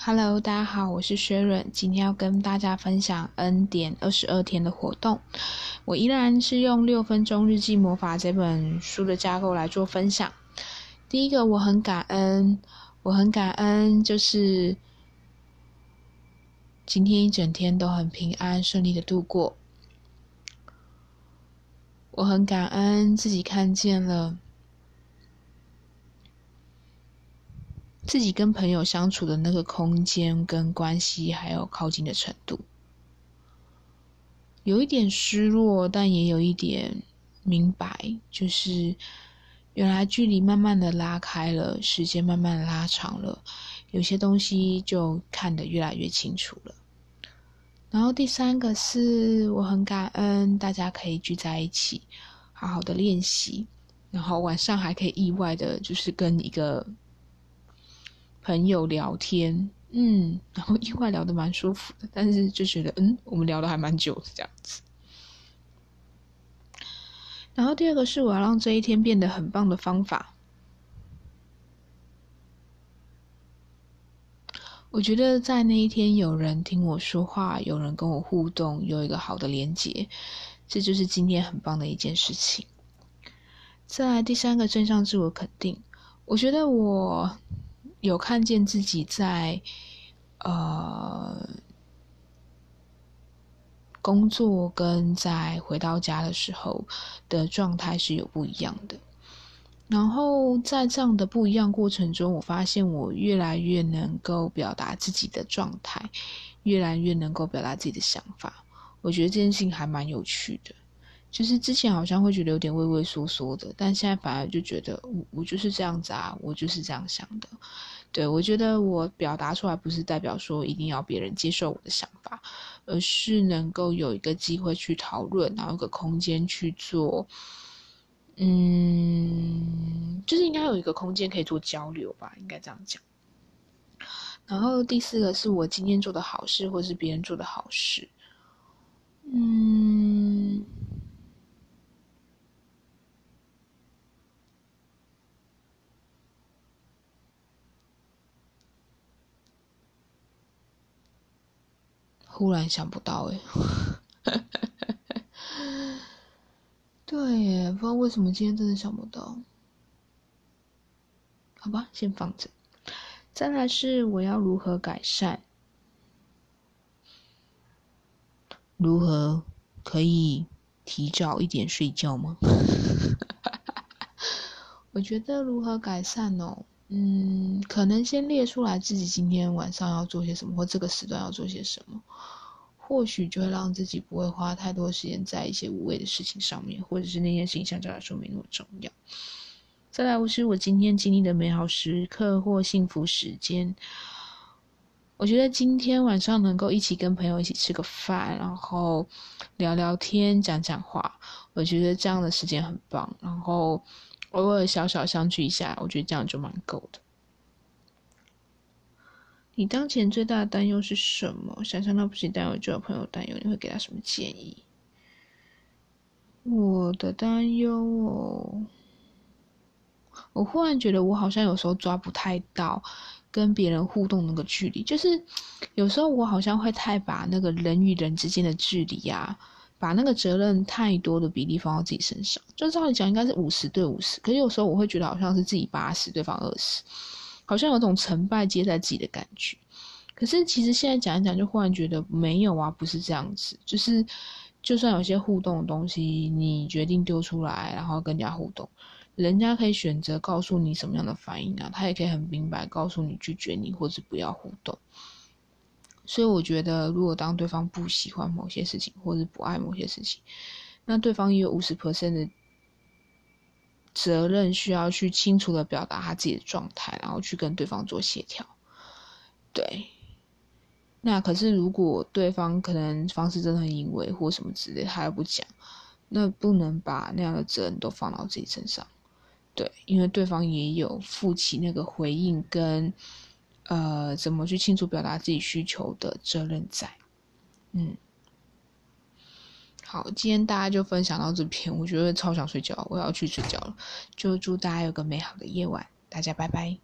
Hello，大家好，我是薛润，今天要跟大家分享 N 点二十二天的活动。我依然是用《六分钟日记魔法》这本书的架构来做分享。第一个，我很感恩，我很感恩，就是今天一整天都很平安顺利的度过。我很感恩自己看见了。自己跟朋友相处的那个空间跟关系，还有靠近的程度，有一点失落，但也有一点明白，就是原来距离慢慢的拉开了，时间慢慢拉长了，有些东西就看得越来越清楚了。然后第三个是我很感恩大家可以聚在一起，好好的练习，然后晚上还可以意外的，就是跟一个。朋友聊天，嗯，然后意外聊得蛮舒服的，但是就觉得，嗯，我们聊的还蛮久的这样子。然后第二个是我要让这一天变得很棒的方法。我觉得在那一天有人听我说话，有人跟我互动，有一个好的连接，这就是今天很棒的一件事情。再来第三个正向自我肯定，我觉得我。有看见自己在呃工作跟在回到家的时候的状态是有不一样的，然后在这样的不一样过程中，我发现我越来越能够表达自己的状态，越来越能够表达自己的想法。我觉得这件事情还蛮有趣的。就是之前好像会觉得有点畏畏缩缩的，但现在反而就觉得我我就是这样子啊，我就是这样想的。对我觉得我表达出来不是代表说一定要别人接受我的想法，而是能够有一个机会去讨论，然后有个空间去做，嗯，就是应该有一个空间可以做交流吧，应该这样讲。然后第四个是我今天做的好事，或是别人做的好事，忽然想不到哎，对耶，不知道为什么今天真的想不到。好吧，先放着。再来是我要如何改善？如何可以提早一点睡觉吗？我觉得如何改善哦，嗯，可能先列出来自己今天晚上要做些什么，或这个时段要做些什么。或许就会让自己不会花太多时间在一些无谓的事情上面，或者是那件事情相对来说没那么重要。再来，我是我今天经历的美好时刻或幸福时间。我觉得今天晚上能够一起跟朋友一起吃个饭，然后聊聊天、讲讲话，我觉得这样的时间很棒。然后偶尔小小相聚一下，我觉得这样就蛮够的。你当前最大的担忧是什么？想象到不是担忧，就有朋友担忧，你会给他什么建议？我的担忧哦，我忽然觉得我好像有时候抓不太到跟别人互动那个距离，就是有时候我好像会太把那个人与人之间的距离呀，把那个责任太多的比例放到自己身上。就照理讲应该是五十对五十，可是有时候我会觉得好像是自己八十，对方二十。好像有种成败皆在自己的感觉，可是其实现在讲一讲，就忽然觉得没有啊，不是这样子。就是就算有些互动的东西，你决定丢出来，然后跟人家互动，人家可以选择告诉你什么样的反应啊，他也可以很明白告诉你拒绝你或者不要互动。所以我觉得，如果当对方不喜欢某些事情，或者不爱某些事情，那对方也有五十 percent 的。责任需要去清楚的表达他自己的状态，然后去跟对方做协调。对，那可是如果对方可能方式真的很隐晦或什么之类，他又不讲，那不能把那样的责任都放到自己身上。对，因为对方也有负起那个回应跟呃怎么去清楚表达自己需求的责任在。嗯。好，今天大家就分享到这边，我觉得超想睡觉，我要去睡觉了。就祝大家有个美好的夜晚，大家拜拜。